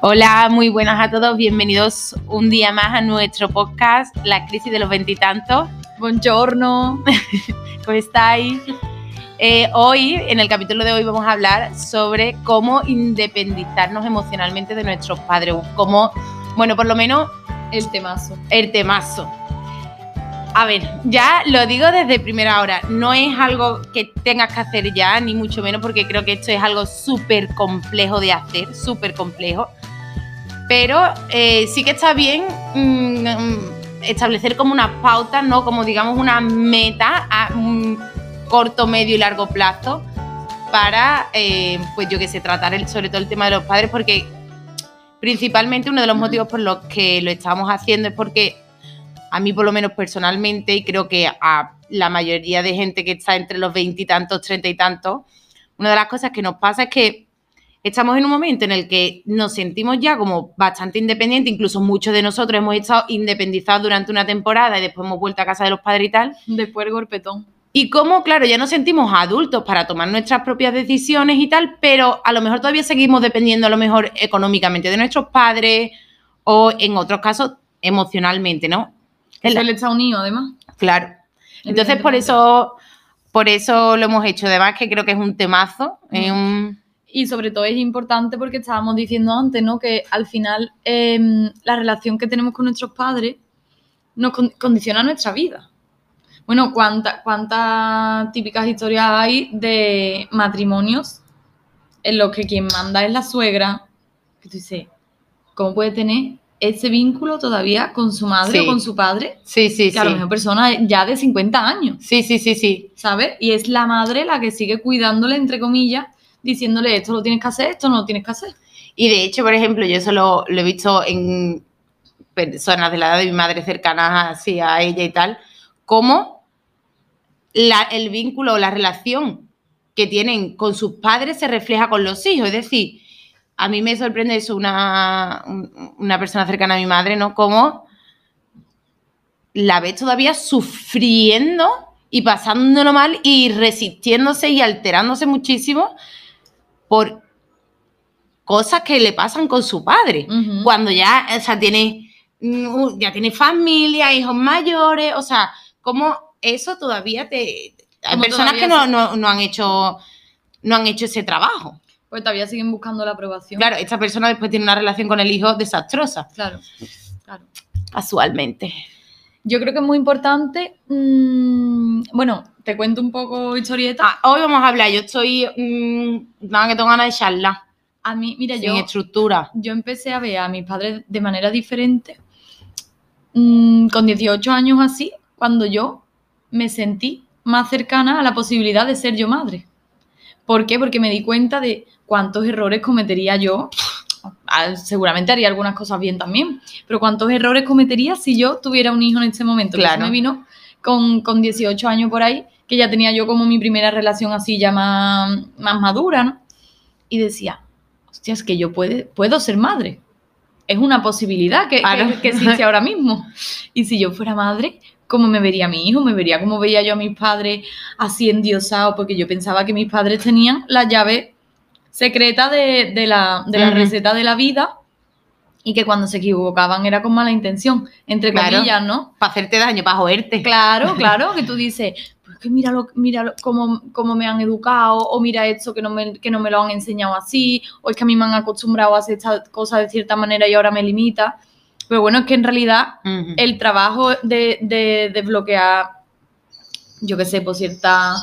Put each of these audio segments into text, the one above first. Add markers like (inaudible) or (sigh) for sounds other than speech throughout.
Hola, muy buenas a todos. Bienvenidos un día más a nuestro podcast, La crisis de los veintitantos. Buongiorno. (laughs) ¿Cómo estáis? Eh, hoy, en el capítulo de hoy, vamos a hablar sobre cómo independizarnos emocionalmente de nuestros padres. Cómo, bueno, por lo menos El temazo. el temazo. A ver, ya lo digo desde primera hora, no es algo que tengas que hacer ya, ni mucho menos, porque creo que esto es algo súper complejo de hacer, súper complejo. Pero eh, sí que está bien mm, mm, establecer como unas pautas, ¿no? Como digamos una meta a un corto, medio y largo plazo para, eh, pues yo que sé, tratar el- sobre todo el tema de los padres, porque principalmente uno de los motivos por los que lo estamos haciendo es porque a mí por lo menos personalmente y creo que a la mayoría de gente que está entre los veintitantos, treinta y tantos, una de las cosas que nos pasa es que estamos en un momento en el que nos sentimos ya como bastante independientes, incluso muchos de nosotros hemos estado independizados durante una temporada y después hemos vuelto a casa de los padres y tal, Después el golpetón. y como, claro, ya nos sentimos adultos para tomar nuestras propias decisiones y tal, pero a lo mejor todavía seguimos dependiendo a lo mejor económicamente de nuestros padres o en otros casos emocionalmente, ¿no? Se le está unido, además. Claro. Entonces por eso, por eso lo hemos hecho. Además que creo que es un temazo. es un- Y sobre todo es importante porque estábamos diciendo antes, ¿no? Que al final em, la relación que tenemos con nuestros padres nos con- condiciona nuestra vida. Bueno, ¿cuánta- ¿cuántas típicas historias hay de matrimonios en los que quien manda es la suegra? Que tú dices, ¿cómo puede tener ese vínculo todavía con su madre Sí. o con su padre? Sí, sí, Que a lo mejor personas ya de 50 años. Sí, sí, sí, sí. ¿sabes? Y es la madre la que sigue cuidándole, entre comillas, diciéndole esto lo tienes que hacer, esto no lo tienes que hacer. Y de hecho, por ejemplo, yo eso lo, he visto en personas de la edad de mi madre cercanas así a ella y tal, cómo la- el vínculo o la relación que tienen con sus padres se refleja con los hijos. Es decir, a mí me sorprende eso, una, un- una persona cercana a mi madre, ¿no? Cómo la ves todavía sufriendo y pasándolo mal y resistiéndose y alterándose muchísimo por cosas que le pasan con su padre. Cuando ya, o sea, tiene, mm, ya tiene familia, hijos mayores, o sea, como eso todavía te... Hay personas que no, no, no han hecho no han hecho ese trabajo. Pues todavía siguen buscando la aprobación. Claro, esta persona después tiene una relación con el hijo desastrosa, Claro, claro. casualmente. Yo creo que es muy importante. mm, bueno, te cuento un poco historieta. Hoy vamos a hablar, yo estoy, mm, nada que tengo ganas de charlar, A mí, mira, sin yo, estructura. yo empecé a ver a mis padres de manera diferente mm, con 18 años así, cuando yo me sentí más cercana a la posibilidad de ser yo madre. ¿Por qué? Porque me di cuenta de cuántos errores cometería yo. (sniffs) Ah, Seguramente haría algunas cosas bien también, pero cuántos errores cometería si yo tuviera un hijo en este momento. Que eso Claro. me vino con, con 18 años por ahí, que ya tenía yo como mi primera relación así ya más, más madura, ¿no? Y decía, hostia, es que yo puede, puedo ser madre. Es una posibilidad que, que, que existe ahora mismo. Y si yo fuera madre, ¿cómo me vería mi hijo? Me vería como veía yo a mis padres así endiosados, porque yo pensaba que mis padres tenían la llave secreta de, de la, de la receta de la vida y que cuando se equivocaban era con mala intención, entre Claro. comillas, ¿no? Para hacerte daño, para joderte. Claro, (laughs) claro, que tú dices, que mira, lo, mira lo- cómo, cómo me han educado, o mira esto que no, me, que no me lo han enseñado así, o es que a mí me han acostumbrado a hacer esta cosa de cierta manera y ahora me limita. Pero bueno, es que en realidad el trabajo de, de desbloquear, yo qué sé, pues cierta,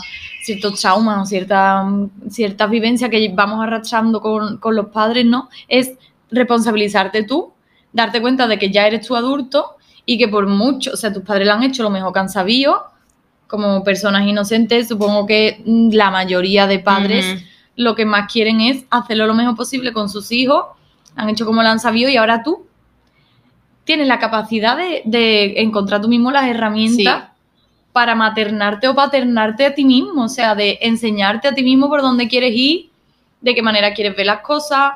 ciertos traumas o cierta, ciertas vivencias que vamos arrastrando con, con los padres, ¿no? Es responsabilizarte tú, darte cuenta de que ya eres tu adulto y que por mucho, o sea, tus padres lo han hecho lo mejor que han sabido, como personas inocentes, supongo que mm, la mayoría de padres lo que más quieren es hacerlo lo mejor posible con sus hijos, han hecho como lo han sabido y ahora tú tienes la capacidad de, de encontrar tú mismo las herramientas Sí. para maternarte o paternarte a ti mismo, o sea, de enseñarte a ti mismo por dónde quieres ir, de qué manera quieres ver las cosas,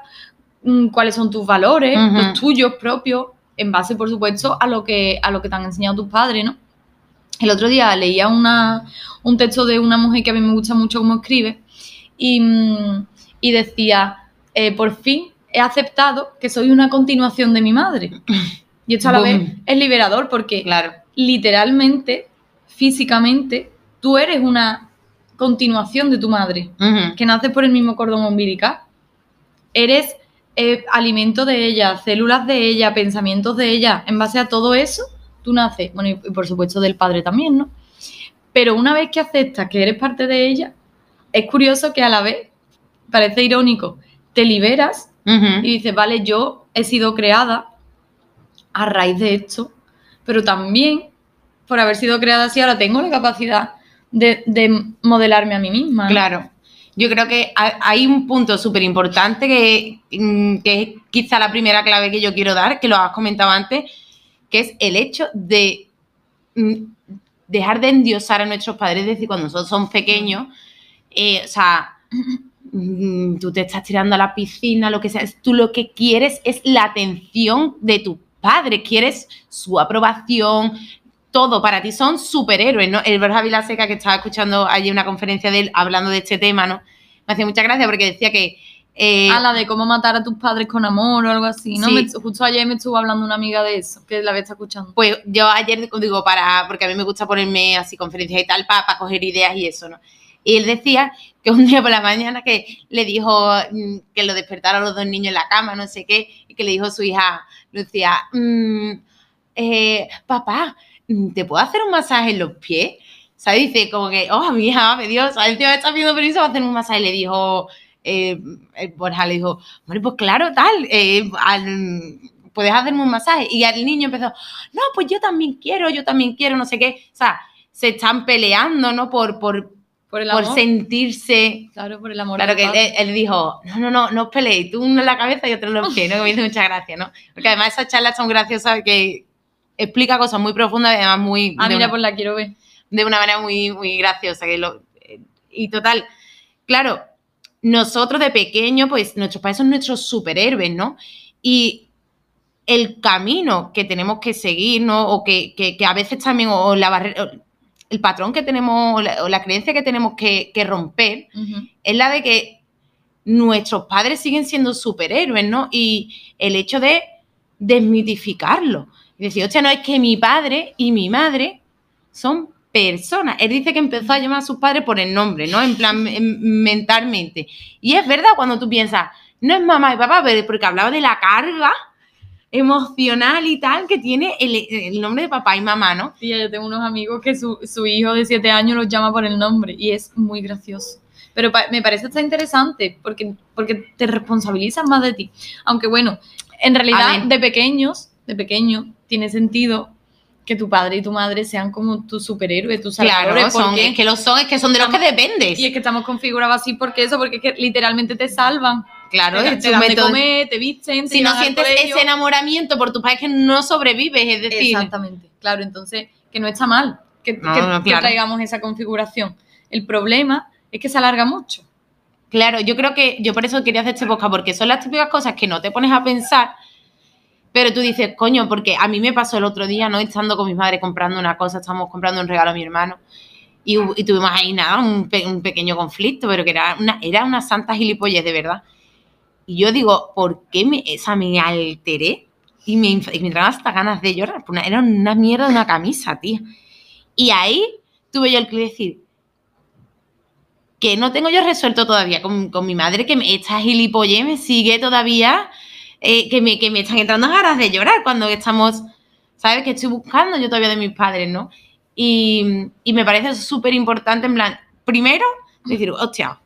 mm, cuáles son tus valores, los tuyos propios, en base, por supuesto, a lo que, a lo que te han enseñado tus padres, ¿no? El otro día leía una, un texto de una mujer que a mí me gusta mucho cómo escribe y, mm, y decía, eh, por fin he aceptado que soy una continuación de mi madre. Y esto a la vez es liberador porque Claro. literalmente, físicamente, tú eres una continuación de tu madre, que nace por el mismo cordón umbilical. Eres eh, alimento de ella, células de ella, pensamientos de ella. En base a todo eso, tú naces. Bueno, y, por supuesto del padre también, ¿no? Pero una vez que aceptas que eres parte de ella, es curioso que a la vez, parece irónico, te liberas y dices, vale, yo he sido creada a raíz de esto, pero también por haber sido creada así, ahora tengo la capacidad de, de modelarme a mí misma. ¿no? Claro. Yo creo que ha- hay un punto súper importante que, mm, que es quizá la primera clave que yo quiero dar, que lo has comentado antes, que es el hecho de mm, dejar de endiosar a nuestros padres, es decir, cuando nosotros somos pequeños, eh, o sea, (clears throat) mm, tú te estás tirando a la piscina, lo que sea, tú lo que quieres es la atención de tu padre, quieres su aprobación, todo para ti son superhéroes, ¿no? El Borja Vilaseca, que estaba escuchando ayer una conferencia de él hablando de este tema, ¿no? Me hacía mucha gracia porque decía que... eh, Ah, la de cómo matar a tus padres con amor o algo así, ¿no? Sí. Me- justo ayer me estuvo hablando una amiga de eso, que la había estado escuchando. Pues yo ayer digo para, porque a mí me gusta ponerme así conferencias y tal para, coger ideas y eso, ¿no? Y él decía que un día por la mañana que le dijo mm, que lo despertaron los dos niños en la cama, no sé qué, y que le dijo a su hija Lucía, mm, eh, papá, mm, ¿te puedo hacer un masaje en los pies? ¿Sabes? Dice como que, oh, mi hija, me Dios, el tío está pidiendo permiso para hacer un masaje. Y le dijo, eh, el Borja le dijo, hombre, pues claro, tal, eh, al- puedes hacerme un masaje. Y el niño empezó, no, pues yo también quiero, yo también quiero, no sé qué. O sea, se están peleando, ¿no? Por, por, Por el por amor. sentirse. Claro, por el amor. Claro que él, dijo, no, no, no, no os peleéis, tú uno en la cabeza y otro en los pies, ¿no? Que me hizo mucha gracia, ¿no? Porque además esas charlas son graciosas que explica cosas muy profundas y además muy... Ah, mira, una- pues la quiero ver. de una manera muy, muy graciosa. Que lo, y total, claro, nosotros de pequeño, pues nuestros padres son nuestros superhéroes, ¿no? Y el camino que tenemos que seguir, ¿no? O que, que- que a veces también, o la barrera, el patrón que tenemos, o la, o la creencia que tenemos que, que romper, es la de que nuestros padres siguen siendo superhéroes, ¿no? Y el hecho de desmitificarlo. Y decir, hostia, no es que mi padre y mi madre son personas. Él dice que empezó a llamar a sus padres por el nombre, ¿no? En plan, mentalmente. Y es verdad cuando tú piensas, no es mamá y papá, pero porque hablaba de la carga emocional y tal que tiene el, el nombre de papá y mamá, ¿no? Sí, yo tengo unos amigos que su, su hijo de siete años los llama por el nombre y es muy gracioso. Pero pa- me parece está interesante porque, porque te responsabilizas más de ti. Aunque bueno, en realidad de pequeños, de pequeño, tiene sentido que tu padre y tu madre sean como tus superhéroes, tus Claro, salvadores. son, porque- es que lo son, es que son de los que dependes. Y es que estamos configurados así porque eso, porque es que literalmente te salvan. Claro, te, es te dan de comer, te visten, te si no sientes ese enamoramiento por tu padre es que no sobrevives, es decir, Exactamente, claro, entonces que no está mal que, No, que- no, que claro. traigamos esa configuración. El problema es que se alarga mucho. claro, yo creo que yo por eso quería hacer este podcast, porque son las típicas cosas que no te pones a pensar, pero tú dices, coño, porque a mí me pasó el otro día, ¿no? Estando con mi madre comprando una cosa, estábamos comprando un regalo a mi hermano. Y, y tuvimos ahí nada, un, pe- un pequeño conflicto, pero que era una, era una santa gilipollez, de verdad. Y yo digo, ¿por qué me, esa, me alteré? Y me, y me entraban hasta ganas de llorar. Era una mierda de una camisa, tía. Y ahí tuve yo el que decir, que no tengo yo resuelto todavía con, con mi madre, que me, esta gilipollez me sigue todavía, eh, que, me, que me están entrando ganas de llorar cuando estamos, ¿sabes? Que estoy buscando yo todavía de mis padres, ¿no? Y, y me parece súper importante, en plan, primero, decir, hostia,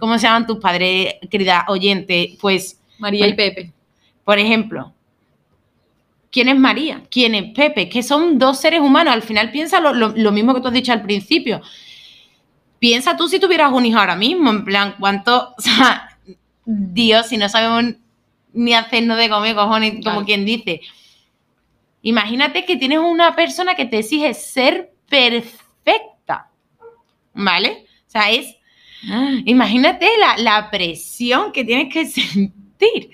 ¿cómo se llaman tus padres, querida oyente? Pues, María y Pues- Pepe. por ejemplo, ¿quién es María? ¿Quién es Pepe? Que son dos seres humanos. Al final piensa lo, lo- lo mismo que tú has dicho al principio. Piensa tú si tuvieras un hijo ahora mismo, en plan, ¿cuánto? (laughs) O sea, Dios, si no sabemos ni hacernos de comer, cojones, como Claro. quien dice. Imagínate que tienes una persona que te exige ser perfecta, ¿vale? O sea, es... (gasps) Imagínate la, la presión que tienes que (laughs) sentir.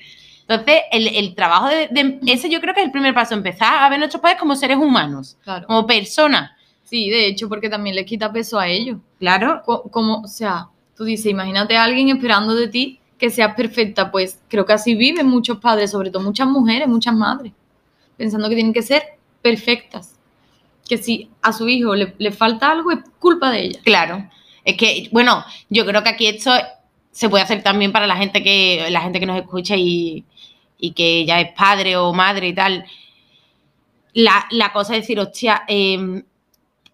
Entonces, el, el trabajo de, de- Ese yo creo que es el primer paso, empezar a ver nuestros padres como seres humanos, Claro. como personas. Sí, de hecho, porque también les quita peso a ellos. Claro. Co- Como, o sea, tú dices, imagínate a alguien esperando de ti que seas perfecta, pues creo que así viven muchos padres, sobre todo muchas mujeres, muchas madres, pensando que tienen que ser perfectas. Que si a su hijo le, le falta algo es culpa de ella. Claro. Es que, bueno, yo creo que aquí esto se puede hacer también para la gente que, la gente que nos escucha y, y que ya es padre o madre y tal. La, la cosa es decir, hostia, eh,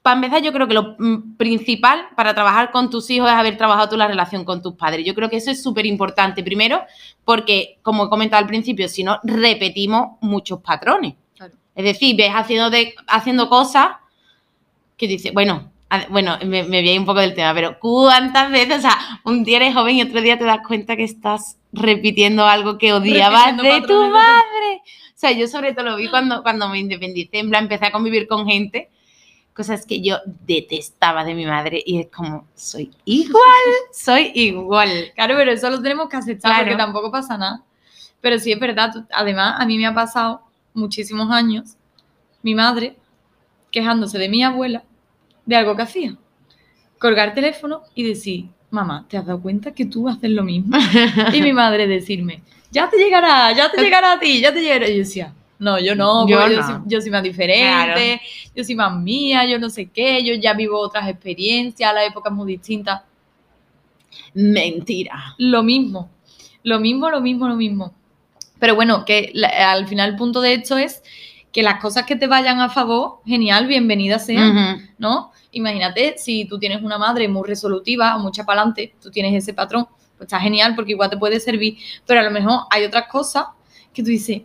para empezar, yo creo que lo mm, principal para trabajar con tus hijos es haber trabajado tú la relación con tus padres. Yo creo que eso es súper importante. Primero, porque, como he comentado al principio, si no, repetimos muchos patrones. Claro. Es decir, ves haciendo, de, haciendo cosas que dices, bueno, a- bueno, me, me ir un poco del tema, pero ¿cuántas veces? O sea, un día eres joven y otro día te das cuenta que estás repitiendo algo que odiabas de tu- madre. O sea, yo sobre todo lo vi cuando, cuando me independicé, en plan, empecé a convivir con gente, cosas que yo detestaba de mi madre y es como, soy igual, soy igual. Claro, pero eso lo tenemos que aceptar Claro. porque tampoco pasa nada. Pero sí es verdad, además a mí me ha pasado muchísimos años mi madre quejándose de mi abuela de algo que hacía. Colgar el teléfono y decir, mamá, ¿te has dado cuenta que tú haces lo mismo? (laughs) y mi madre decirme, ya te llegará, ya te llegará a ti, ya te llegará. Y yo decía, no, yo no, Yo yo, no. soy, yo soy más diferente, yo soy más mía, yo no sé qué, yo ya vivo otras experiencias, la época es muy distinta. Mentira. Lo mismo, lo mismo, lo mismo, lo mismo. Pero bueno, que la- al final el punto de esto es que las cosas que te vayan a favor, genial, bienvenidas sean. ¿no? Imagínate si tú tienes una madre muy resolutiva o mucha pa'lante, tú tienes ese patrón, pues está genial porque igual te puede servir, pero a lo mejor hay otras cosas que tú dices,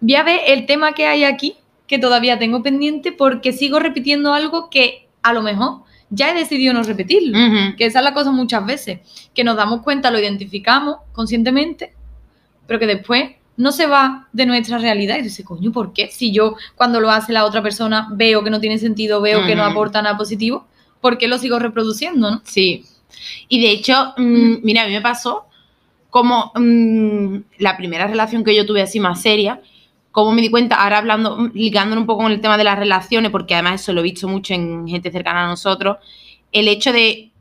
voy a ver el tema que hay aquí que todavía tengo pendiente porque sigo repitiendo algo que a lo mejor ya he decidido no repetirlo. Que esa es la cosa muchas veces, que nos damos cuenta, lo identificamos conscientemente, pero que después no se va de nuestra realidad y dice, coño, ¿por qué? Si yo cuando lo hace la otra persona veo que no tiene sentido, veo que no aporta nada positivo, ¿por qué lo sigo reproduciendo, no? Sí. Y de hecho, mm, mira, a mí me pasó como mm, la primera relación que yo tuve así más seria, como me di cuenta, ahora hablando, mm, ligándolo un poco con el tema de las relaciones, porque además eso lo he visto mucho en gente cercana a nosotros, el hecho de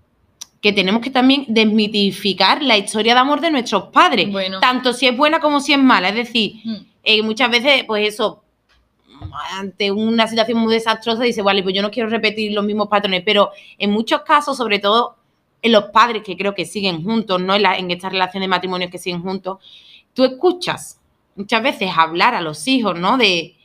que tenemos que también desmitificar la historia de amor de nuestros padres, Bueno. tanto si es buena como si es mala. Es decir, Mm. eh, muchas veces, pues eso, ante una situación muy desastrosa, dice, vale, pues yo no quiero repetir los mismos patrones, pero en muchos casos, sobre todo en los padres que creo que siguen juntos, no en, la- en estas relaciones de matrimonios que siguen juntos, tú escuchas muchas veces hablar a los hijos, ¿no? De,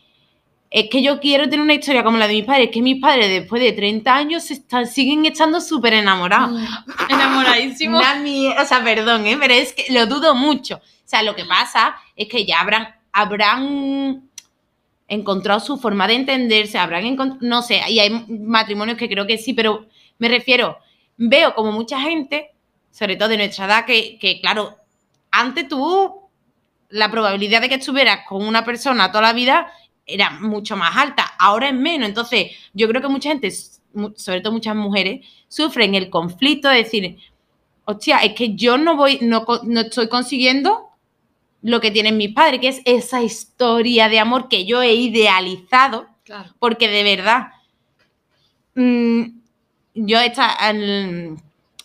es que yo quiero tener una historia como la de mis padres, que mis padres después de 30 años están, siguen estando súper enamorados. Mm. (laughs) Enamoradísimo. Una mier- o sea, perdón, ¿eh? pero es que lo dudo mucho. O sea, lo que pasa es que ya habrán, habrán encontrado su forma de entenderse, habrán encontrado, no sé, y hay matrimonios que creo que sí, pero me refiero, veo como mucha gente, sobre todo de nuestra edad, que, que claro, antes tú, la probabilidad de que estuvieras con una persona toda la vida era mucho más alta, ahora es menos. Entonces, yo creo que mucha gente, sobre todo muchas mujeres, sufren el conflicto de decir, hostia, es que yo no voy, no, no estoy consiguiendo lo que tienen mis padres, que es esa historia de amor que yo he idealizado, Claro. porque de verdad, mm, yo esta, al-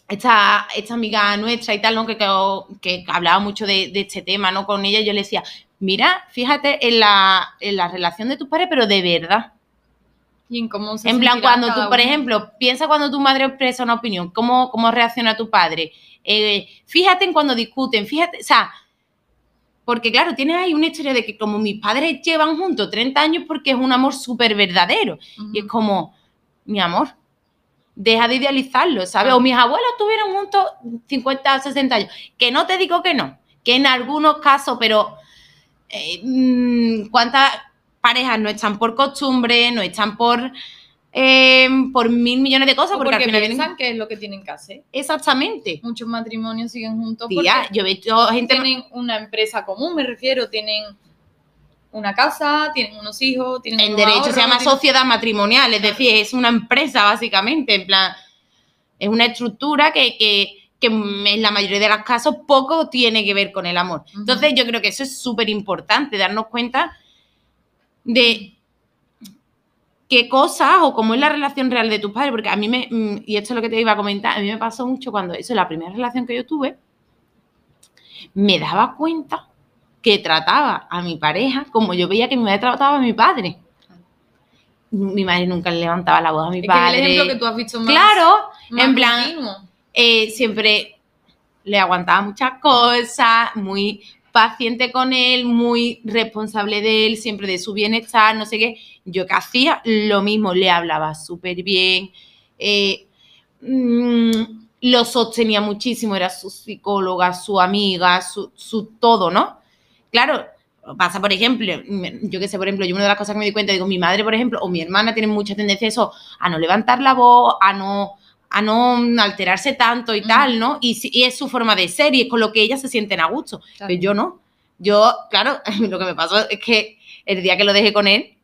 esta, esta amiga nuestra y tal, ¿no? que, que, que hablaba mucho de, de este tema, ¿no? Con ella, yo le decía, mira, fíjate en la, en la relación de tus padres, pero de verdad. Y en cómo se En plan, cuando tú, por ejemplo, piensa cuando tu madre expresa una opinión, cómo, cómo reacciona tu padre. Eh, fíjate en cuando discuten, fíjate, o sea, porque claro, tienes ahí una historia de que como mis padres llevan juntos 30 años porque es un amor súper verdadero. Y es como, mi amor, deja de idealizarlo, ¿sabes? Claro. O mis abuelos estuvieron juntos 50 o 60 años. Que no te digo que no, que en algunos casos, pero eh, mm, ¿cuántas parejas no están por costumbre, no están por, eh, por mil millones de cosas? O Porque, porque al final piensan vienen- que es lo que tienen que hacer. Exactamente. Muchos matrimonios siguen juntos Tía, yo he visto gente... tienen una empresa común, me refiero, tienen una casa, tienen unos hijos, tienen En derecho se llama tienen- sociedad matrimonial, es decir, es una empresa básicamente, en plan, es una estructura que, que, que en la mayoría de los casos poco tiene que ver con el amor. Entonces yo creo que eso es súper importante, darnos cuenta de qué cosas o cómo es la relación real de tus padres, porque a mí me, mm, y esto es lo que te iba a comentar, a mí me pasó mucho cuando, eso, la primera relación que yo tuve, me daba cuenta que trataba a mi pareja como yo veía que mi madre trataba a mi padre. Mi madre nunca le levantaba la voz a mi Es padre. que el ejemplo que tú has visto más. claro, más en plan, eh, siempre le aguantaba muchas cosas, muy paciente con él, muy responsable de él, siempre de su bienestar, no sé qué. Yo que hacía lo mismo, le hablaba súper bien, eh, mm, lo sostenía muchísimo, era su psicóloga, su amiga, su, su todo, ¿no? Claro, pasa, por ejemplo, yo que sé, por ejemplo, yo una de las cosas que me di cuenta, digo, mi madre, por ejemplo, o mi hermana tienen mucha tendencia a eso, a no levantar la voz, a no, a no alterarse tanto y tal, ¿no? Y, y es su forma de ser y es con lo que ellas se sienten a gusto. Claro. Pero yo no. Yo, claro, (laughs) lo que me pasó es que el día que lo dejé con él,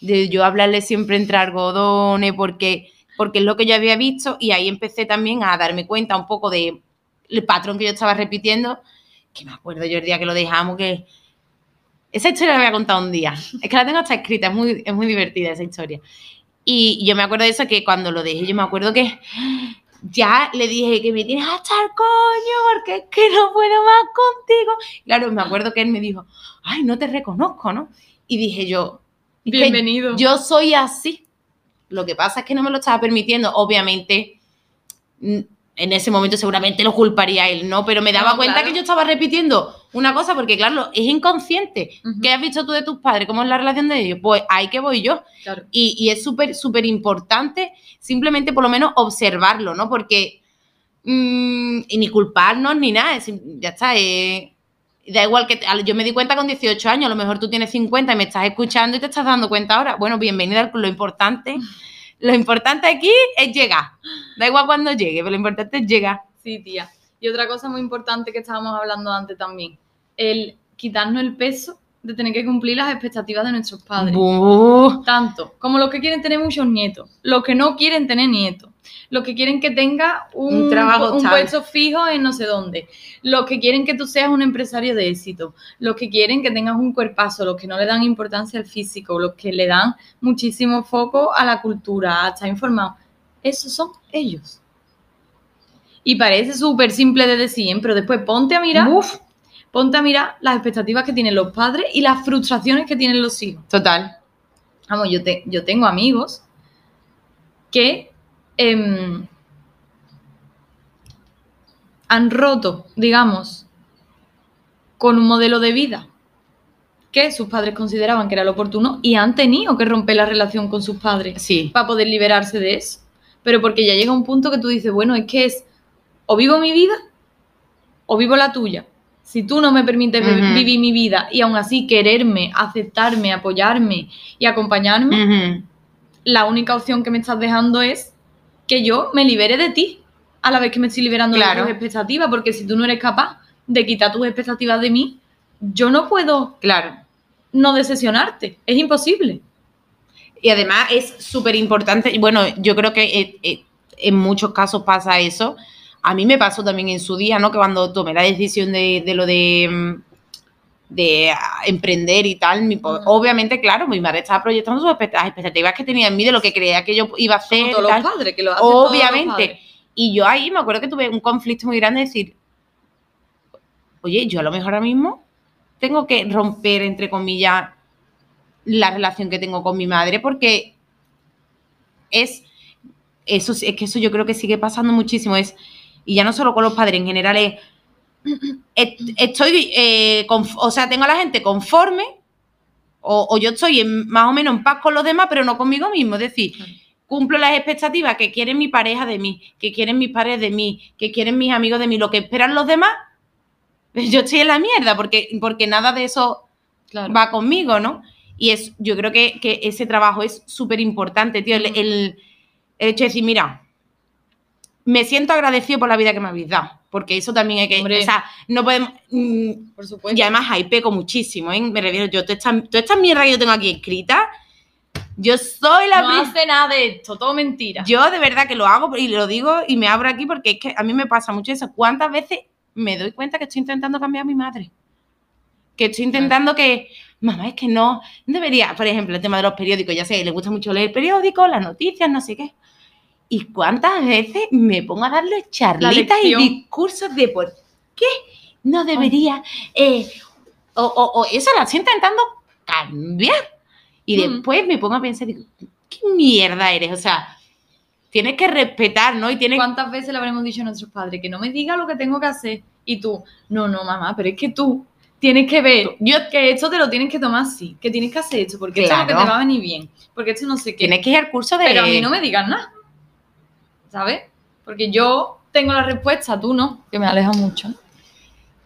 de yo hablarle siempre entre algodones, porque, porque es lo que yo había visto, y ahí empecé también a darme cuenta un poco del patrón que yo estaba repitiendo, que me acuerdo yo el día que lo dejamos, que esa historia la voy a contar un día. Es que la tengo hasta escrita, es muy, es muy divertida esa historia. Y yo me acuerdo de eso, que cuando lo dejé, yo me acuerdo que ya le dije que me tienes hasta el coño, porque es que no puedo más contigo. Claro, me acuerdo que él me dijo, ay, no te reconozco, ¿no? Y dije yo, Bienvenido. yo soy así. Lo que pasa es que no me lo estaba permitiendo. Obviamente, en ese momento seguramente lo culparía él, ¿no? Pero me daba No, cuenta claro. que yo estaba repitiendo una cosa, porque claro, es inconsciente. ¿Qué has visto tú de tus padres? ¿Cómo es la relación de ellos? Pues ahí que voy yo. Claro. Y, y es súper, súper importante simplemente por lo menos observarlo, ¿no? Porque, mm, y ni culparnos ni nada, es- ya está, eh, da igual que, te- yo me di cuenta con 18 años, a lo mejor tú tienes 50 y me estás escuchando y te estás dando cuenta ahora. Bueno, bienvenida lo importante, (laughs) lo importante aquí es llegar, da igual cuando llegue, pero lo importante es llegar. Sí, tía. Y otra cosa muy importante que estábamos hablando antes también, el quitarnos el peso de tener que cumplir las expectativas de nuestros padres. Tanto como los que quieren tener muchos nietos, los que no quieren tener nietos, los que quieren que tenga un, Un trabajo un puesto fijo en no sé dónde, los que quieren que tú seas un empresario de éxito, los que quieren que tengas un cuerpazo, los que no le dan importancia al físico, los que le dan muchísimo foco a la cultura, a estar informado. Esos son ellos. Y parece súper simple de decir, pero después ponte a mirar, ponte a mirar las expectativas que tienen los padres y las frustraciones que tienen los hijos. Total. Vamos, yo, te- yo tengo amigos que em, han roto, digamos, con un modelo de vida que sus padres consideraban que era lo oportuno y han tenido que romper la relación con sus padres Sí. para poder liberarse de eso. Pero porque ya llega un punto que tú dices, bueno, es que es o vivo mi vida o vivo la tuya. Si tú no me permites vivir mi vida y aún así quererme, aceptarme, apoyarme y acompañarme, la única opción que me estás dejando es que yo me libere de ti a la vez que me estoy liberando Claro. de tus expectativas, porque si tú no eres capaz de quitar tus expectativas de mí, yo no puedo Claro. no decepcionarte. Es imposible. Y además es súper importante, y bueno, yo creo que eh, eh, en muchos casos pasa eso. A mí me pasó también en su día, ¿no? Que cuando tomé la decisión de, de lo de, mm, de ah, emprender y tal, mi obviamente, claro, mi madre estaba proyectando sus expect- las expectativas que tenía en mí de lo que creía que yo iba a hacer. Como todos tal. los padres, que lo hacen todos los Obviamente. padres. Y yo ahí me acuerdo que tuve un conflicto muy grande de decir, oye, yo a lo mejor ahora mismo tengo que romper, entre comillas, la relación que tengo con mi madre porque es, eso, es que eso yo creo que sigue pasando muchísimo, es, y ya no solo con los padres, en general es, estoy, eh, o sea, tengo a la gente conforme o, o yo estoy en- más o menos en paz con los demás, pero no conmigo mismo, es decir, cumplo las expectativas que quieren mi pareja de mí, que quieren mis padres de mí, que quieren mis amigos de mí, lo que esperan los demás, yo estoy en la mierda, porque, porque nada de eso Claro. va conmigo, ¿no? Y es, yo creo que, que ese trabajo es súper importante, tío. El, Ujú. el- el hecho de decir, mira, me siento agradecido por la vida que me habéis dado, porque eso también hay que. Hombre. O sea, no podemos. mm, Por supuesto. y además ahí peco muchísimo, ¿eh? Me refiero, yo, toda esta, toda esta mierda que yo tengo aquí escrita, yo soy la no hace nada de esto, todo mentira. yo de verdad que lo hago y lo digo y me abro aquí porque es que a mí me pasa mucho eso. ¿Cuántas veces me doy cuenta que estoy intentando cambiar a mi madre? Que estoy intentando que, mamá, es que no, no debería, por ejemplo, el tema de los periódicos, ya sé, le gusta mucho leer periódicos, las noticias, no sé qué. ¿Y cuántas veces me pongo a darle charlitas y discursos de por qué no debería, eh, o, o, o eso la estoy intentando cambiar. Y Mm. después me pongo a pensar, digo, ¿qué mierda eres? O sea, tienes que respetar, ¿no? Y tienes ¿Cuántas veces le habremos dicho a nuestros padres que no me diga lo que tengo que hacer? Y tú, no, no, mamá, pero es que tú tienes que ver yo que esto te lo tienes que tomar así, que tienes que hacer esto, porque esto es lo que Claro. te va a venir bien, porque esto no sé qué. tienes que ir al curso de. Pero a mí no me digas nada, ¿sabes? Porque yo tengo la respuesta, tú no, que me aleja mucho.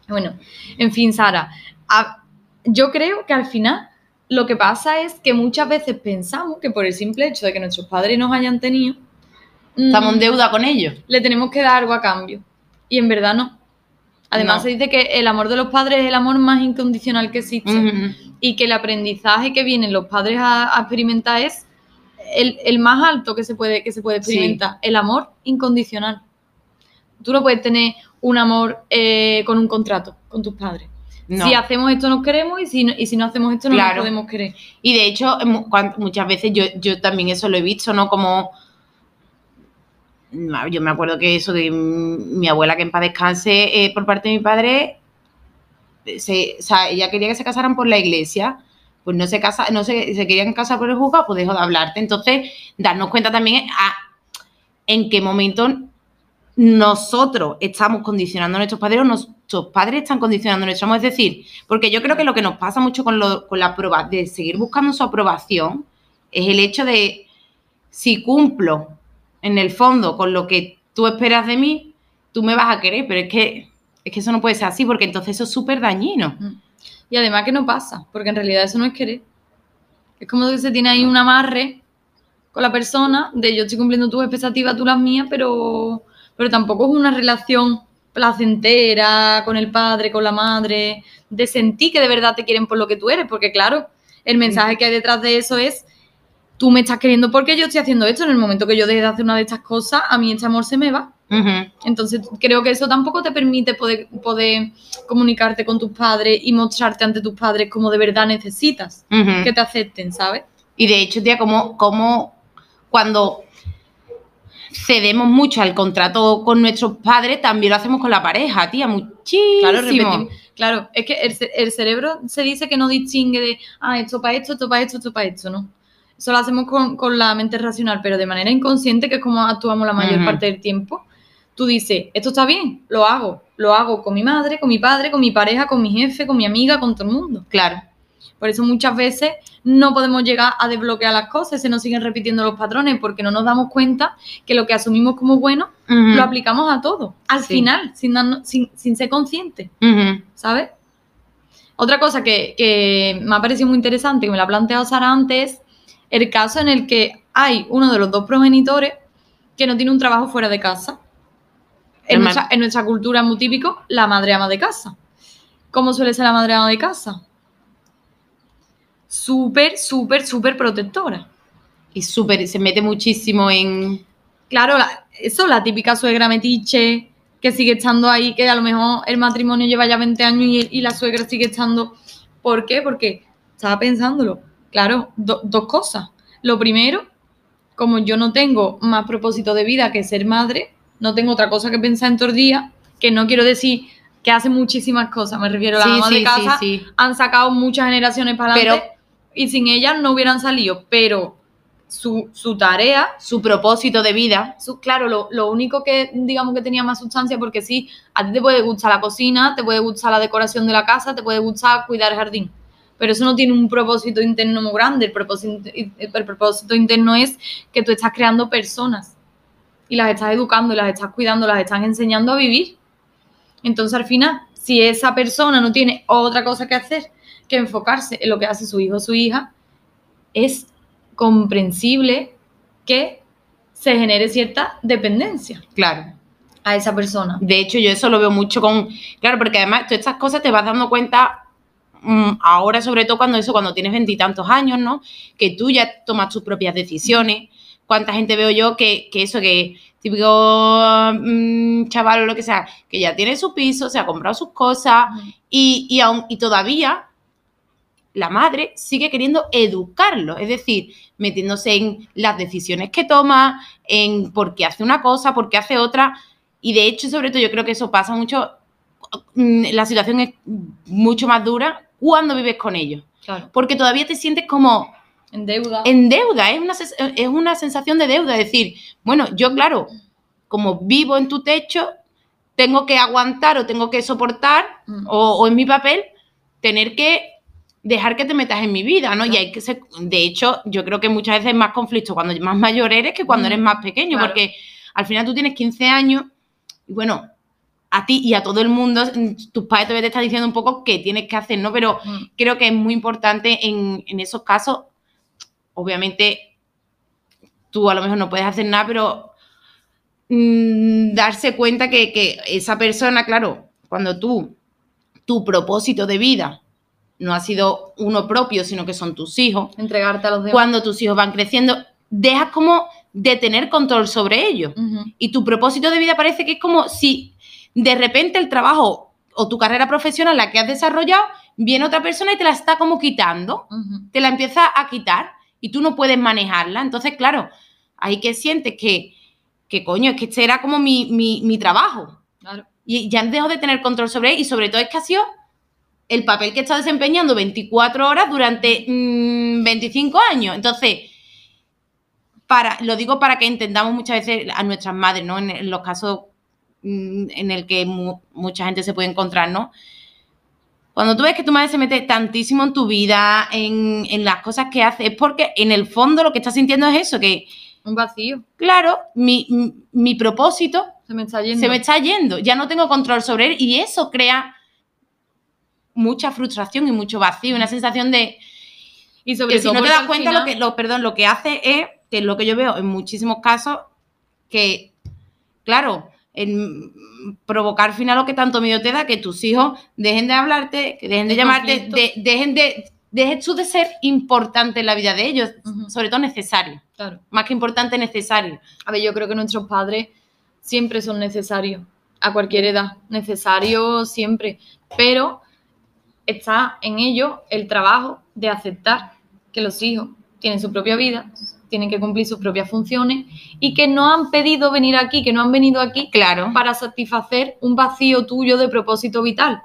Bueno, en fin, Sara, a- yo creo que al final lo que pasa es que muchas veces pensamos que por el simple hecho de que nuestros padres nos hayan tenido, mm, Estamos en deuda con ellos. le tenemos que dar algo a cambio. Y en verdad no. Además No. se dice que el amor de los padres es el amor más incondicional que existe y que el aprendizaje que vienen los padres a, a experimentar es el, el más alto que se puede, que se puede Sí. experimentar, el amor incondicional. Tú no puedes tener un amor eh, con un contrato con tus padres. No. Si hacemos esto nos queremos y si no, y si no hacemos esto no Claro. nos podemos querer. Y de hecho, cuan- muchas veces yo, yo también eso lo he visto, ¿no? Como. no, Yo me acuerdo que eso de mm, mi abuela, que en paz descanse, eh, por parte de mi padre, eh, se, o sea, ella quería que se casaran por la iglesia, pues no se casa, no se, se querían casar por el juzgado, pues dejó de hablarte. Entonces, darnos cuenta también a en qué momento nosotros estamos condicionando a nuestros padres o nuestros padres están condicionando a nuestros. Es decir, porque yo creo que lo que nos pasa mucho con, con la prueba de seguir buscando su aprobación es el hecho de si cumplo en el fondo con lo que tú esperas de mí, tú me vas a querer, pero es que, es que eso no puede ser así porque entonces eso es súper dañino. Y además que no pasa, porque en realidad eso no es querer. Es como que se tiene ahí un amarre con la persona de yo estoy cumpliendo tus expectativas, tú las mías, pero, pero tampoco es una relación placentera con el padre, con la madre, de sentir que de verdad te quieren por lo que tú eres, porque claro, el mensaje que hay detrás de eso es, tú me estás queriendo porque yo estoy haciendo esto, en el momento que yo deje de hacer una de estas cosas, a mí este amor se me va. Entonces creo que eso tampoco te permite poder, poder comunicarte con tus padres y mostrarte ante tus padres como de verdad necesitas que te acepten, ¿sabes? Y de hecho, tía, como, como cuando cedemos mucho al contrato con nuestros padres, también lo hacemos con la pareja, tía, muchísimo. Claro, es que el, ce- el cerebro se dice que no distingue de, ah, esto para esto, esto para esto, esto para esto, ¿no? Eso lo hacemos con, con la mente racional, pero de manera inconsciente, que es como actuamos la mayor parte del tiempo. Tú dices, esto está bien, lo hago. Lo hago con mi madre, con mi padre, con mi pareja, con mi jefe, con mi amiga, con todo el mundo. Claro. Por eso muchas veces no podemos llegar a desbloquear las cosas, se nos siguen repitiendo los patrones porque no nos damos cuenta que lo que asumimos como bueno lo aplicamos a todo, al Sí. final, sin, darnos- sin, sin ser conscientes, Ujú. ¿sabes? Otra cosa que, que me ha parecido muy interesante, que me la ha planteado Sara antes, es el caso en el que hay uno de los dos progenitores que no tiene un trabajo fuera de casa. En, nuestra, en nuestra cultura es muy típico la madre ama de casa. ¿Cómo suele ser la madre ama de casa? Súper, súper, súper protectora. Y súper, se mete muchísimo en. Claro, la- eso, la típica suegra metiche que sigue estando ahí, que a lo mejor el matrimonio lleva ya 20 años y, y la suegra sigue estando. ¿Por qué? Porque estaba pensándolo. Claro, do- dos cosas. Lo primero, como yo no tengo más propósito de vida que ser madre, no tengo otra cosa que pensar en todo el día, que no quiero decir que hace muchísimas cosas, me refiero a la Sí, sí, de casa, sí, sí. han sacado muchas generaciones para adelante Pero- y sin ellas no hubieran salido, pero su, su tarea Su propósito de vida. su- claro, lo, lo único que digamos que tenía más sustancia, porque sí, a ti te puede gustar la cocina, te puede gustar la decoración de la casa, te puede gustar cuidar el jardín, pero eso no tiene un propósito interno muy grande. El propósito, el propósito interno es que tú estás creando personas y las estás educando, y las estás cuidando, las estás enseñando a vivir. Entonces, al final, si esa persona no tiene otra cosa que hacer que enfocarse en lo que hace su hijo o su hija, es comprensible que se genere cierta dependencia Claro. a esa persona. De hecho, yo eso lo veo mucho con. Claro, porque además todas estas cosas te vas dando cuenta mm, ahora, sobre todo cuando eso, cuando tienes veintitantos años, ¿no? Que tú ya tomas tus propias decisiones. ¿Cuánta gente veo yo que, que eso, que típico mm, chaval o lo que sea, que ya tiene su piso, se ha comprado sus cosas y, y, aún, y todavía la madre sigue queriendo educarlo, es decir, metiéndose en las decisiones que toma, en por qué hace una cosa, por qué hace otra. Y de hecho, sobre todo, yo creo que eso pasa mucho mm, la situación es mucho más dura cuando vives con ellos. Claro. Porque todavía te sientes como En deuda. en deuda, es una, es una sensación de deuda. Es decir, bueno, yo claro, como vivo en tu techo, tengo que aguantar o tengo que soportar, Mm. o, o en mi papel, tener que dejar que te metas en mi vida, ¿no? Y hay que ser, de hecho, yo creo que muchas veces hay más conflicto cuando más mayor eres que cuando Mm, eres más pequeño, claro. porque al final tú tienes 15 años y bueno, a ti y a todo el mundo, tus padres todavía te están diciendo un poco qué tienes que hacer, ¿no? Pero Mm. creo que es muy importante en, en esos casos, obviamente tú a lo mejor no puedes hacer nada, pero mm, darse cuenta que, que esa persona, claro, cuando tú, tu propósito de vida no ha sido uno propio, sino que son tus hijos, Entregarte a los demás. cuando tus hijos van creciendo, dejas como de tener control sobre ellos. Y tu propósito de vida parece que es como si de repente el trabajo o tu carrera profesional, la que has desarrollado, viene otra persona y te la está como quitando, te la empieza a quitar y tú no puedes manejarla. Entonces, claro, ahí que sientes que, que coño, es que este era como mi, mi, mi trabajo. Claro. Y ya dejo de tener control sobre él y sobre todo es que ha sido el papel que estado desempeñando 24 horas durante mm, 25 años. Entonces, para, lo digo para que entendamos muchas veces a nuestras madres, ¿no? En, en los casos mm, en el que mu- mucha gente se puede encontrar, ¿no? Cuando tú ves que tu madre se mete tantísimo en tu vida, en, en las cosas que hace, es porque en el fondo lo que estás sintiendo es eso, que, Un vacío. claro, mi, mi- mi propósito Se me está yendo. se me está yendo, ya no tengo control sobre él y eso crea mucha frustración y mucho vacío, una sensación de Y sobre que si no te das cuenta final- lo que lo perdón, lo que hace es que es lo que yo veo en muchísimos casos que claro, en provocar al final lo que tanto miedo te da que tus hijos dejen de hablarte, que dejen de El llamarte, de- dejen de dejes tú de ser importante en la vida de ellos, sobre todo necesario, Claro. más que importante necesario. A ver, yo creo que nuestros padres siempre son necesarios, a cualquier edad, necesarios siempre, pero está en ello el trabajo de aceptar que los hijos tienen su propia vida, tienen que cumplir sus propias funciones y que no han pedido venir aquí, que no han venido aquí Claro. para satisfacer un vacío tuyo de propósito vital.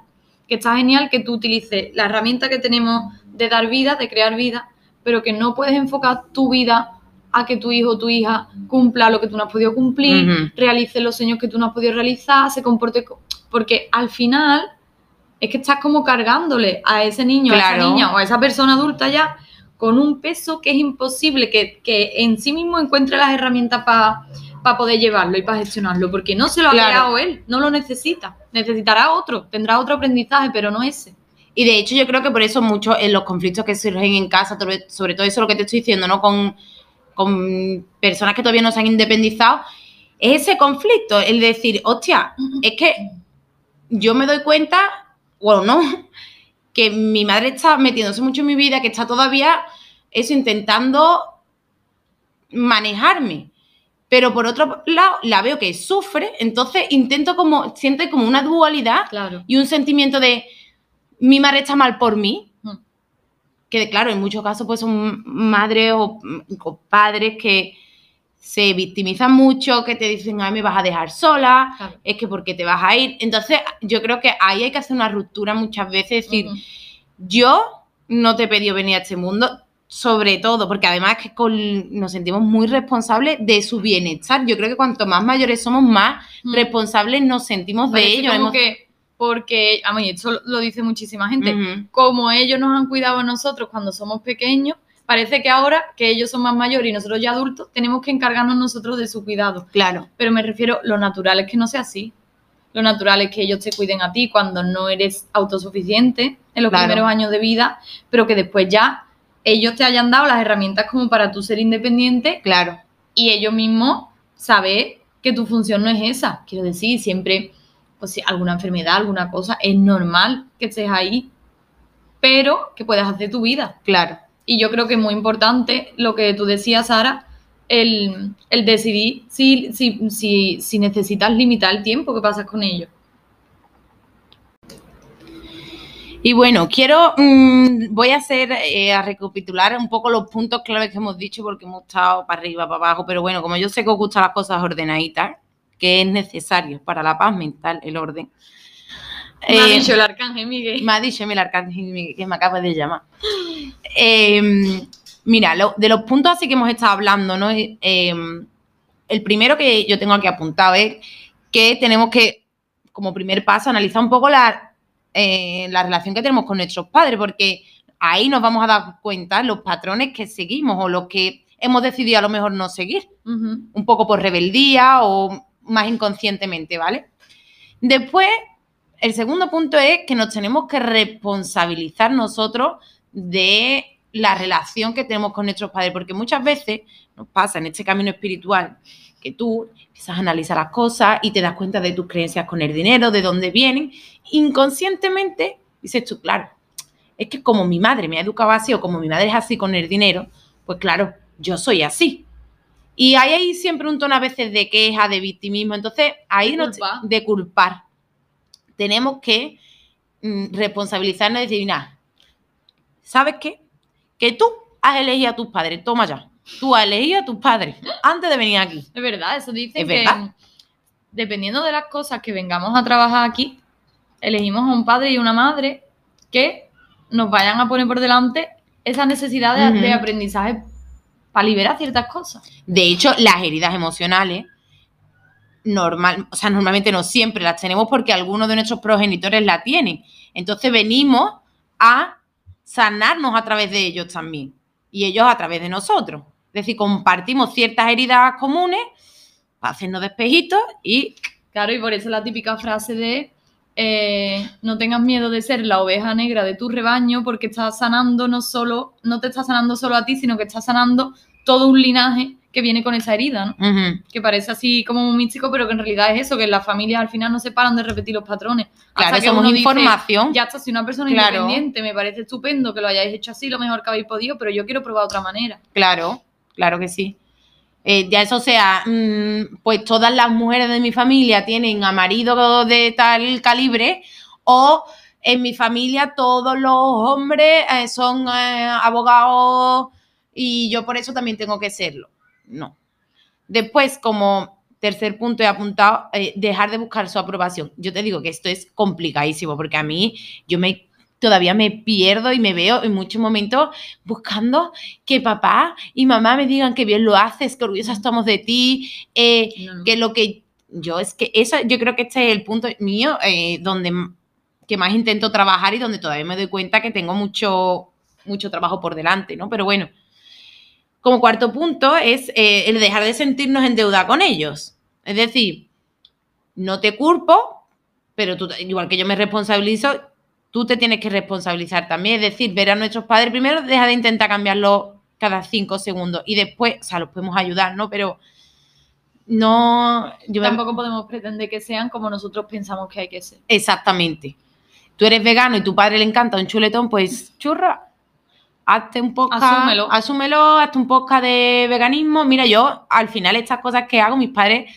Que está genial que tú utilices la herramienta que tenemos de dar vida, de crear vida, pero que no puedes enfocar tu vida a que tu hijo o tu hija cumpla lo que tú no has podido cumplir, realice los sueños que tú no has podido realizar, se comporte... co- Porque al final es que estás como cargándole a ese niño, a esa niña o a esa persona adulta ya con un peso que es imposible que, que en sí mismo encuentre las herramientas para poder llevarlo y para gestionarlo, porque no se lo ha Claro. creado él, no lo necesita. Necesitará otro, tendrá otro aprendizaje, pero no ese. Y de hecho yo creo que por eso muchos en los conflictos que surgen en casa, sobre, todo eso lo que te estoy diciendo, ¿no? Con, con personas que todavía no se han independizado, es ese conflicto, el decir, hostia, es que yo me doy cuenta, o no, que mi madre está metiéndose mucho en mi vida, que está todavía eso intentando manejarme. Pero por otro lado, la veo que sufre, entonces intento como, siente como una dualidad Claro. y un sentimiento de mi madre está mal por mí, Mm. que claro, en muchos casos pues son madres o, o padres que se victimizan mucho, que te dicen, ay, me vas a dejar sola, Claro. es que porque te vas a ir. Entonces, yo creo que ahí hay que hacer una ruptura muchas veces, decir, Ujú. yo no te he pedido venir a este mundo, sobre todo, porque además que con- nos sentimos muy responsables de su bienestar. Yo creo que cuanto más mayores somos, más responsables nos sentimos de ellos. como Hemos- que, porque, a mí, esto lo dice muchísima gente, como ellos nos han cuidado a nosotros cuando somos pequeños, parece que ahora que ellos son más mayores y nosotros ya adultos, tenemos que encargarnos nosotros de su cuidado. Claro. Pero me refiero, lo natural es que no sea así. Lo natural es que ellos te cuiden a ti cuando no eres autosuficiente en los Claro. primeros años de vida, pero que después ya ellos te hayan dado las herramientas como para tú ser independiente Claro. y ellos mismos saber que tu función no es esa. Quiero decir, siempre, pues si alguna enfermedad, alguna cosa, es normal que estés ahí, pero que puedas hacer tu vida. Claro. Y yo creo que es muy importante lo que tú decías, Sara, el, el decidir si, si, si, si necesitas limitar el tiempo que pasas con ellos. Y bueno, quiero, mm, voy a hacer, eh, a recapitular un poco los puntos claves que hemos dicho porque hemos estado para arriba, para abajo, pero bueno, como yo sé que os gustan las cosas ordenaditas, que es necesario para la paz mental, el orden. Me ha Eh, dicho el arcángel Miguel. me ha dicho el arcángel Miguel, que me acaba de llamar. Eh, mira, lo- de los puntos así que hemos estado hablando, ¿no? Eh, el primero que yo tengo aquí apuntado es que tenemos que, como primer paso, analizar un poco la, eh, la relación que tenemos con nuestros padres, porque ahí nos vamos a dar cuenta los patrones que seguimos o los que hemos decidido a lo mejor no seguir un poco por rebeldía o más inconscientemente, ¿vale? Después, el segundo punto es que nos tenemos que responsabilizar nosotros de la relación que tenemos con nuestros padres, porque muchas veces nos pasa en este camino espiritual que tú empiezas a analizar las cosas y te das cuenta de tus creencias con el dinero, de dónde vienen, inconscientemente dices tú, claro, es que como mi madre me ha educado así o como mi madre es así con el dinero, pues claro, yo soy así. Y hay ahí siempre un tono a veces de queja, de victimismo. Entonces, ahí De nos- de culpar. Tenemos que mm, responsabilizarnos y decir, nada, ¿sabes qué? Que tú has elegido a tus padres, toma ya. Tú has elegido a tus padres antes de venir aquí. Es verdad, eso dicen Es que verdad. dependiendo de las cosas que vengamos a trabajar aquí, elegimos a un padre y una madre que nos vayan a poner por delante esa necesidad de, aprendizaje para liberar ciertas cosas. De hecho, las heridas emocionales, normal, o sea, normalmente no siempre las tenemos porque algunos de nuestros progenitores la tienen. Entonces venimos a sanarnos a través de ellos también. Y ellos a través de nosotros. Es decir, compartimos ciertas heridas comunes para hacernos despejitos y Claro, y por eso la típica frase de eh, no tengas miedo de ser la oveja negra de tu rebaño porque estás sanando no solo, no te estás sanando solo a ti, sino que estás sanando todo un linaje que viene con esa herida, ¿no? que parece así como muy místico, pero que en realidad es eso, que las familias al final no se paran de repetir los patrones. Hasta claro, que somos uno dice, información. ya está, soy una persona Claro. independiente, me parece estupendo que lo hayáis hecho así, lo mejor que habéis podido, pero yo quiero probar otra manera. Claro, claro que sí. Eh, ya eso sea, mm, pues todas las mujeres de mi familia tienen a marido de tal calibre o en mi familia todos los hombres eh, son eh, abogados y yo por eso también tengo que serlo. No. Después, como tercer punto he apuntado, eh, dejar de buscar su aprobación. Yo te digo que esto es complicadísimo porque a mí yo me todavía me pierdo y me veo en muchos momentos buscando que papá y mamá me digan que bien lo haces, que orgullosa estamos de ti, eh, No, que lo que yo es que eso yo creo que este es el punto mío eh, donde que más intento trabajar y donde todavía me doy cuenta que tengo mucho mucho trabajo por delante, ¿no? Pero bueno, como cuarto punto es eh, el dejar de sentirnos en deuda con ellos. Es decir, no te culpo, pero tú, igual que yo me responsabilizo, tú te tienes que responsabilizar también. Es decir, ver a nuestros padres primero, deja de intentar cambiarlo cada cinco segundos y después, o sea, los podemos ayudar, ¿no? Pero no, yo me- Tampoco podemos pretender que sean como nosotros pensamos que hay que ser. exactamente. Tú eres vegano y tu padre le encanta un chuletón, pues churra, hazte un podcast, Asúmelo. asúmelo, hazte un podcast de veganismo. Mira, yo al final estas cosas que hago, mis padres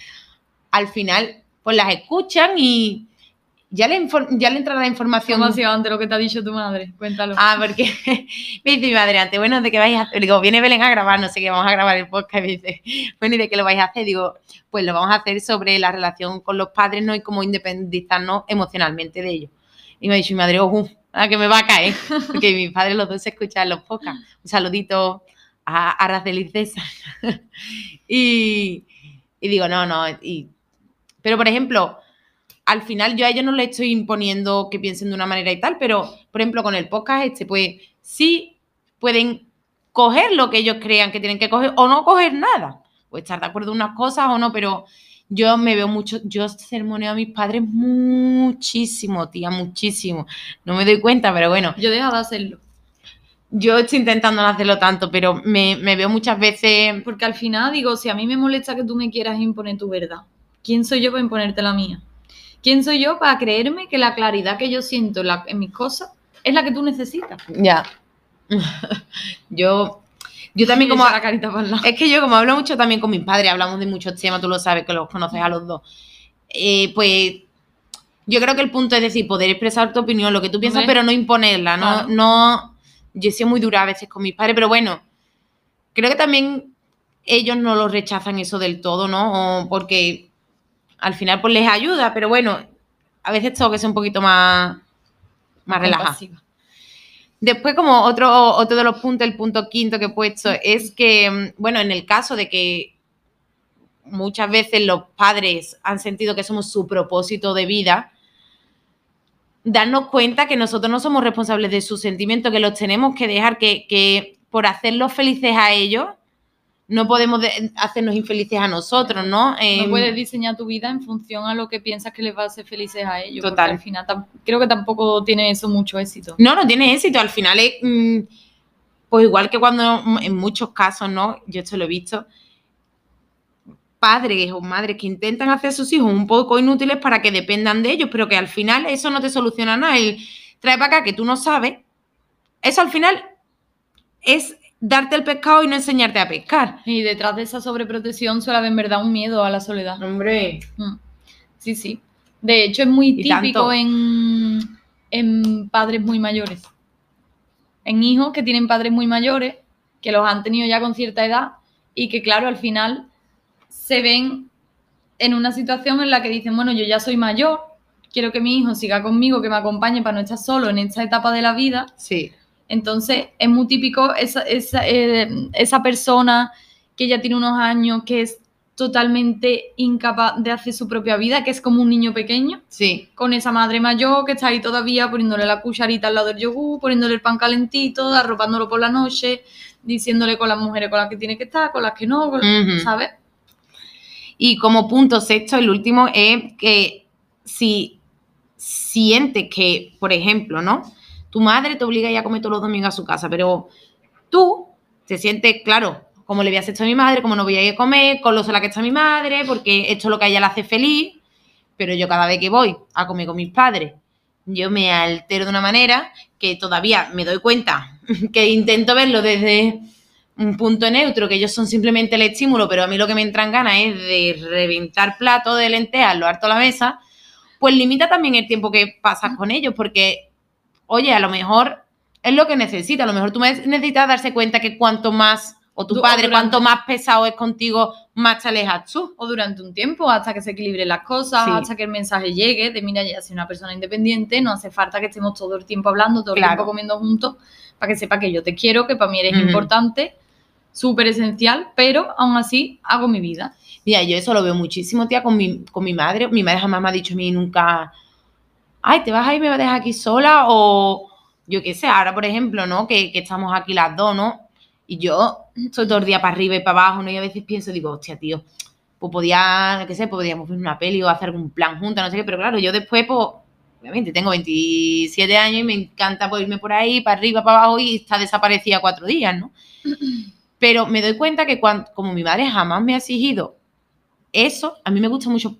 al final pues las escuchan y ya le, infor- ya le entra la información. ¿Cómo ha sido antes lo que te ha dicho tu madre? Cuéntalo. Ah, porque (laughs) me dice mi madre antes, bueno, ¿de qué vais a hacer? Digo, viene Belén a grabar, no sé qué, vamos a grabar el podcast. Y me dice, (laughs) bueno, ¿y de qué lo vais a hacer? Digo, pues lo vamos a hacer sobre la relación con los padres, ¿no? Y cómo independizarnos emocionalmente de ellos. Y me ha dicho mi madre, oh, que me va a caer, (laughs) porque mis padres los dos se escuchan los podcasts. Un saludito a Araceli y César. (laughs) y, y digo, no, no, y, pero por ejemplo, al final yo a ellos no les estoy imponiendo que piensen de una manera y tal, pero por ejemplo con el podcast este, pues sí pueden coger lo que ellos crean que tienen que coger o no coger nada. O estar de acuerdo en unas cosas o no, pero yo me veo mucho, yo sermoneo a mis padres muchísimo, tía, muchísimo. No me doy cuenta, pero bueno, Yo he dejado de hacerlo. yo estoy intentando no hacerlo tanto, pero me, me veo muchas veces... Porque al final digo, si a mí me molesta que tú me quieras imponer tu verdad, ¿quién soy yo para imponerte la mía? ¿Quién soy yo para creerme que la claridad que yo siento en, la- en mis cosas es la que tú necesitas? Ya. (laughs) yo, yo también (laughs) como... la carita para lado. Es que yo, como hablo mucho también con mis padres, hablamos de muchos temas, tú lo sabes, que los conoces a los dos. Eh, pues yo creo que el punto es decir, poder expresar tu opinión, lo que tú piensas, Hombre. pero no imponerla, ¿no? Claro. no Yo he sido muy dura a veces con mis padres, pero bueno, creo que también ellos no lo rechazan eso del todo, ¿no? O porque al final pues les ayuda, pero bueno, a veces tengo que ser un poquito más, más relajada. compasiva. Después, como otro, otro de los puntos, el punto quinto que he puesto, es que, mm, bueno, en el caso de que muchas veces los padres han sentido que somos su propósito de vida, darnos cuenta que nosotros no somos responsables de sus sentimientos, que los tenemos que dejar, que, que por hacerlos felices a ellos, no podemos de- hacernos infelices a nosotros, ¿no? No Em, puedes diseñar tu vida en función a lo que piensas que les va a hacer felices a ellos. Total. Al final creo que tampoco tiene eso mucho éxito. No, no tiene éxito. Al final es, mm, pues igual que cuando mm, en muchos casos, ¿no? Yo esto lo he visto, padres o madres que intentan hacer a sus hijos un poco inútiles para que dependan de ellos, pero que al final eso no te soluciona nada. El trae para acá que tú no sabes, eso al final es darte el pescado y no enseñarte a pescar. Y detrás de esa sobreprotección suele haber en verdad un miedo a la soledad. Hombre. Mm. Sí, sí. De hecho, es muy típico en, en padres muy mayores. En hijos que tienen padres muy mayores, que los han tenido ya con cierta edad y que, claro, al final se ven en una situación en la que dicen, bueno, yo ya soy mayor, quiero que mi hijo siga conmigo, que me acompañe para no estar solo en esta etapa de la vida. Sí. Entonces, es muy típico esa, esa, eh, esa persona que ya tiene unos años, que es totalmente incapaz de hacer su propia vida, que es como un niño pequeño, Sí. con esa madre mayor que está ahí todavía poniéndole la cucharita al lado del yogur, poniéndole el pan calentito, arropándolo por la noche, diciéndole con las mujeres con las que tiene que estar, con las que no, con- Ujú. ¿sabes? Y como punto sexto, el último es que si sientes que, por ejemplo, ¿no? Tu madre te obliga ya a comer todos los domingos a su casa, pero tú te sientes, claro, como le voy a hacer esto a mi madre, como no voy a ir a comer, con lo sola que está mi madre, porque esto es lo que a ella le hace feliz, pero yo cada vez que voy a comer con mis padres, yo me altero de una manera que todavía me doy cuenta (laughs) que intento verlo desde un punto neutro, que ellos son simplemente el estímulo, pero a mí lo que me entran ganas es de reventar plato de lentejas, lo harto a la mesa, pues limita también el tiempo que pasas con ellos, porque, oye, a lo mejor es lo que necesitas, a lo mejor tú necesitas darse cuenta que cuanto más, o tu o padre, durante- cuanto más pesado es contigo, más te alejas tú. O durante un tiempo, hasta que se equilibren las cosas, Sí. hasta que el mensaje llegue de, mira, ya soy una persona independiente, no hace falta que estemos todo el tiempo hablando, todo el tiempo comiendo juntos, para que sepa que yo te quiero, que para mí eres importante, súper esencial, pero aún así hago mi vida. Mira, yo eso lo veo muchísimo, tía, con mi, con mi madre. Mi madre jamás me ha dicho a mí nunca, ay, te vas a ir, me dejar aquí sola, o yo qué sé, ahora por ejemplo, ¿no? Que, que estamos aquí las dos, ¿no? Y yo estoy todo el día para arriba y para abajo, ¿no? Y a veces pienso, digo, hostia, tío, pues podía, qué sé, podríamos ver una peli o hacer algún plan juntas, no sé qué, pero claro, yo después, pues, obviamente tengo 27 años y me encanta pues, irme por ahí, para arriba, para abajo y estar desaparecida cuatro días, ¿no? Pero me doy cuenta que cuando, como mi madre jamás me ha exigido eso, a mí me gusta mucho,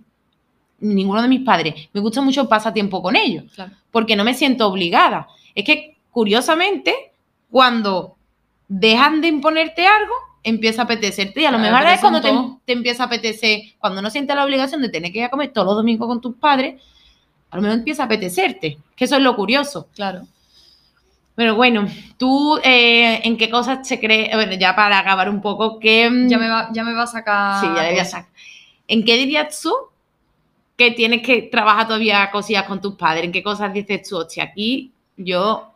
ninguno de mis padres, me gusta mucho pasar tiempo con ellos, Claro. porque no me siento obligada. Es que, curiosamente, cuando dejan de imponerte algo, empieza a apetecerte. Y a lo Claro, mejor es cuando te, te empieza a apetecer, cuando no sientes la obligación de tener que ir a comer todos los domingos con tus padres, a lo mejor empieza a apetecerte, que eso es lo curioso. Claro. Pero bueno, tú, eh, ¿en qué cosas se cree? Bueno, ya para acabar un poco, que... Ya me va, ya me va a sacar. Sí, ya debía sacar. ¿En qué dirías tú que tienes que trabajar todavía cosillas con tus padres? ¿En qué cosas dices tú, hostia, aquí yo...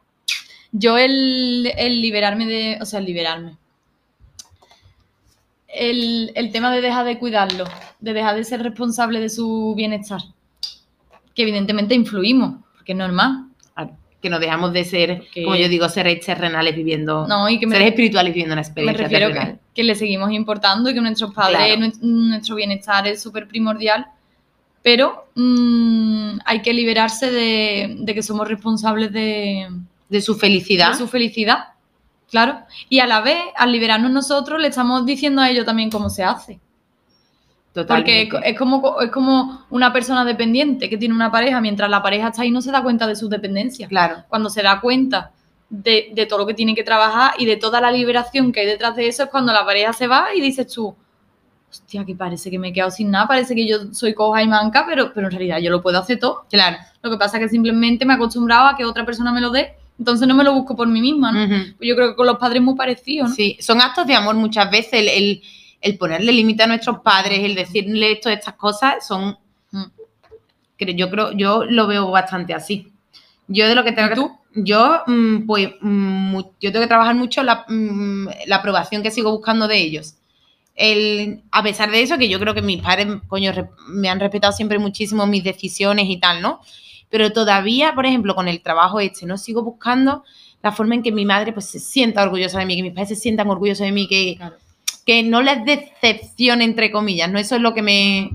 Yo el, el liberarme de. O sea, el liberarme. El, el tema de dejar de cuidarlo, de dejar de ser responsable de su bienestar. Que evidentemente influimos, porque es normal. que nos dejamos de ser, Porque- como yo digo, seres terrenales viviendo, No, y que me, seres espirituales viviendo una me experiencia refiero terrenal. que, que le seguimos importando y que nuestros padres, Claro. nuestro bienestar es súper primordial. Pero mm, hay que liberarse de, de que somos responsables de, De su felicidad. de su felicidad, claro. Y a la vez, al liberarnos nosotros, le estamos diciendo a ellos también cómo se hace. Porque es, totalmente. es como, es como una persona dependiente que tiene una pareja, mientras la pareja está ahí no se da cuenta de su dependencia. Claro, Cuando se da cuenta de, de todo lo que tiene que trabajar y de toda la liberación que hay detrás de eso, es cuando la pareja se va y dices tú, hostia, que parece que me he quedado sin nada, parece que yo soy coja y manca, pero, pero en realidad yo lo puedo hacer todo. claro. Lo que pasa es que simplemente me he acostumbrado a que otra persona me lo dé, entonces no me lo busco por mí misma, ¿no? Ujú. Yo creo que con los padres es muy parecido, ¿no? Sí, son actos de amor muchas veces, el, el, el ponerle límite a nuestros padres, el decirle esto, estas cosas, son... Mm. Yo creo, yo lo veo bastante así. Yo de lo que tengo ¿Y que tú? yo mm, pues mm, yo tengo que trabajar mucho la, la aprobación que sigo buscando de ellos. El, a pesar de eso, que yo creo que mis padres, coño, me han respetado siempre muchísimo mis decisiones y tal, ¿no? Pero todavía, por ejemplo, con el trabajo este, ¿no? Sigo buscando la forma en que mi madre pues se sienta orgullosa de mí, que mis padres se sientan orgullosos de mí, que, Claro. que no les decepcione, entre comillas, ¿no? Eso es lo que me...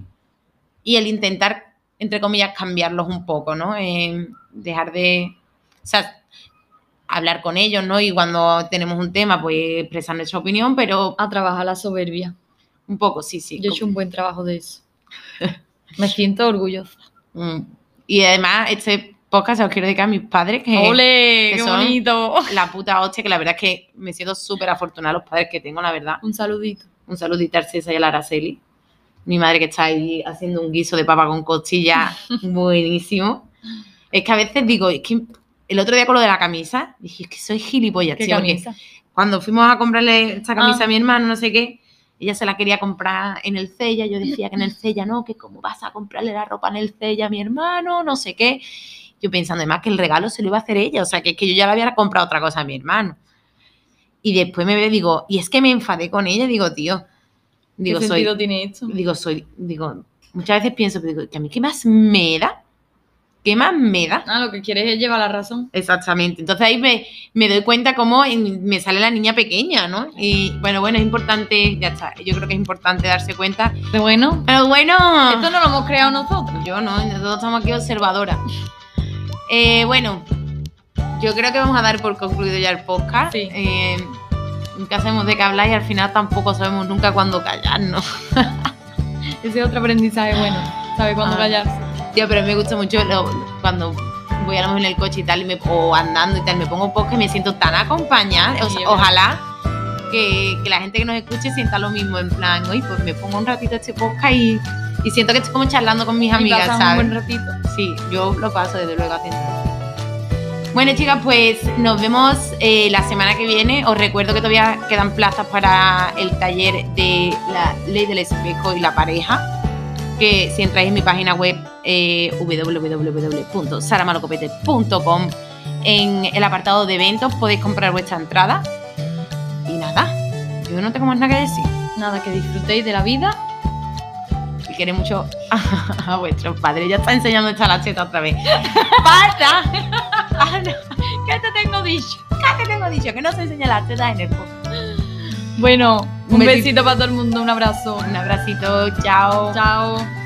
Y el intentar, entre comillas, cambiarlos un poco, ¿no? Eh, dejar de... O sea, hablar con ellos, ¿no? Y cuando tenemos un tema, pues expresar nuestra opinión, pero A trabajar la soberbia. un poco, sí, sí. Yo he hecho un buen trabajo de eso. (laughs) Me siento orgullosa. Mm. Y además, este podcast se os quiero dedicar a mis padres, que ¡Ole! que ¡Qué son- bonito! (laughs) la puta hostia, que la verdad es que me siento súper afortunada los padres que tengo, la verdad. Un saludito. Un saludito al César y a la Araceli. Mi madre que está ahí haciendo un guiso de papa con costilla (laughs) buenísimo. Es que a veces digo, es que el otro día con lo de la camisa, dije, es que soy gilipollas, ¿Qué tío, camisa? cuando fuimos a comprarle esta camisa Ah. a mi hermano, no sé qué, ella se la quería comprar en el Cella, yo decía que en el (laughs) Cella no, que cómo vas a comprarle la ropa en el Cella a mi hermano, no sé qué. Yo pensando además que el regalo se lo iba a hacer ella, o sea, que es que yo ya le había comprado otra cosa a mi hermano. Y después me ve, digo, y es que me enfadé con ella, digo, tío, digo, ¿Qué soy, sentido tiene esto? digo, soy, digo, muchas veces pienso, digo, que a mí qué más me da, qué más me da. Ah, lo que quieres es llevar la razón. Exactamente. Entonces ahí me, me doy cuenta cómo en- me sale la niña pequeña, ¿no? Y bueno, bueno, es importante, ya está. Yo creo que es importante darse cuenta. Pero bueno, Pero bueno, esto no lo hemos creado nosotros. yo no, nosotros estamos aquí observadoras. Eh, bueno, yo creo que vamos a dar por concluido ya el podcast. Sí. Eh, nunca sabemos de qué hablar y al final tampoco sabemos nunca cuándo callarnos. (laughs) Ese es otro aprendizaje bueno. ¿Sabe cuándo Ah. callarse? Tío, pero me gusta mucho lo- cuando voy a lo mejor en el coche y tal, y me, o andando y tal, me pongo podcast y me siento tan acompañada. O sea, ojalá que, que la gente que nos escuche sienta lo mismo, en plan, oye, pues me pongo un ratito este podcast y, y siento que estoy como charlando con mis Y amigas, ¿sabes? un buen ratito. Sí, yo lo paso desde luego haciendo. Bueno, chicas, pues nos vemos eh, la semana que viene. Os recuerdo que todavía quedan plazas para el taller de la ley del espejo y la pareja. Que si entráis en mi página web eh, www.saramalocopete.com en el apartado de eventos podéis comprar vuestra entrada. Y nada, yo no tengo más nada que decir. Nada, que disfrutéis de la vida. Y queréis mucho a vuestros padres. Ya está enseñando esta la cheta otra vez. (laughs) Ah, no. ¿Qué te tengo dicho? ¿Qué te tengo dicho? Que no se enseña la teta en el podcast. Bueno, Un un besito. besito para todo el mundo, un abrazo. Un abracito, chao. Chao.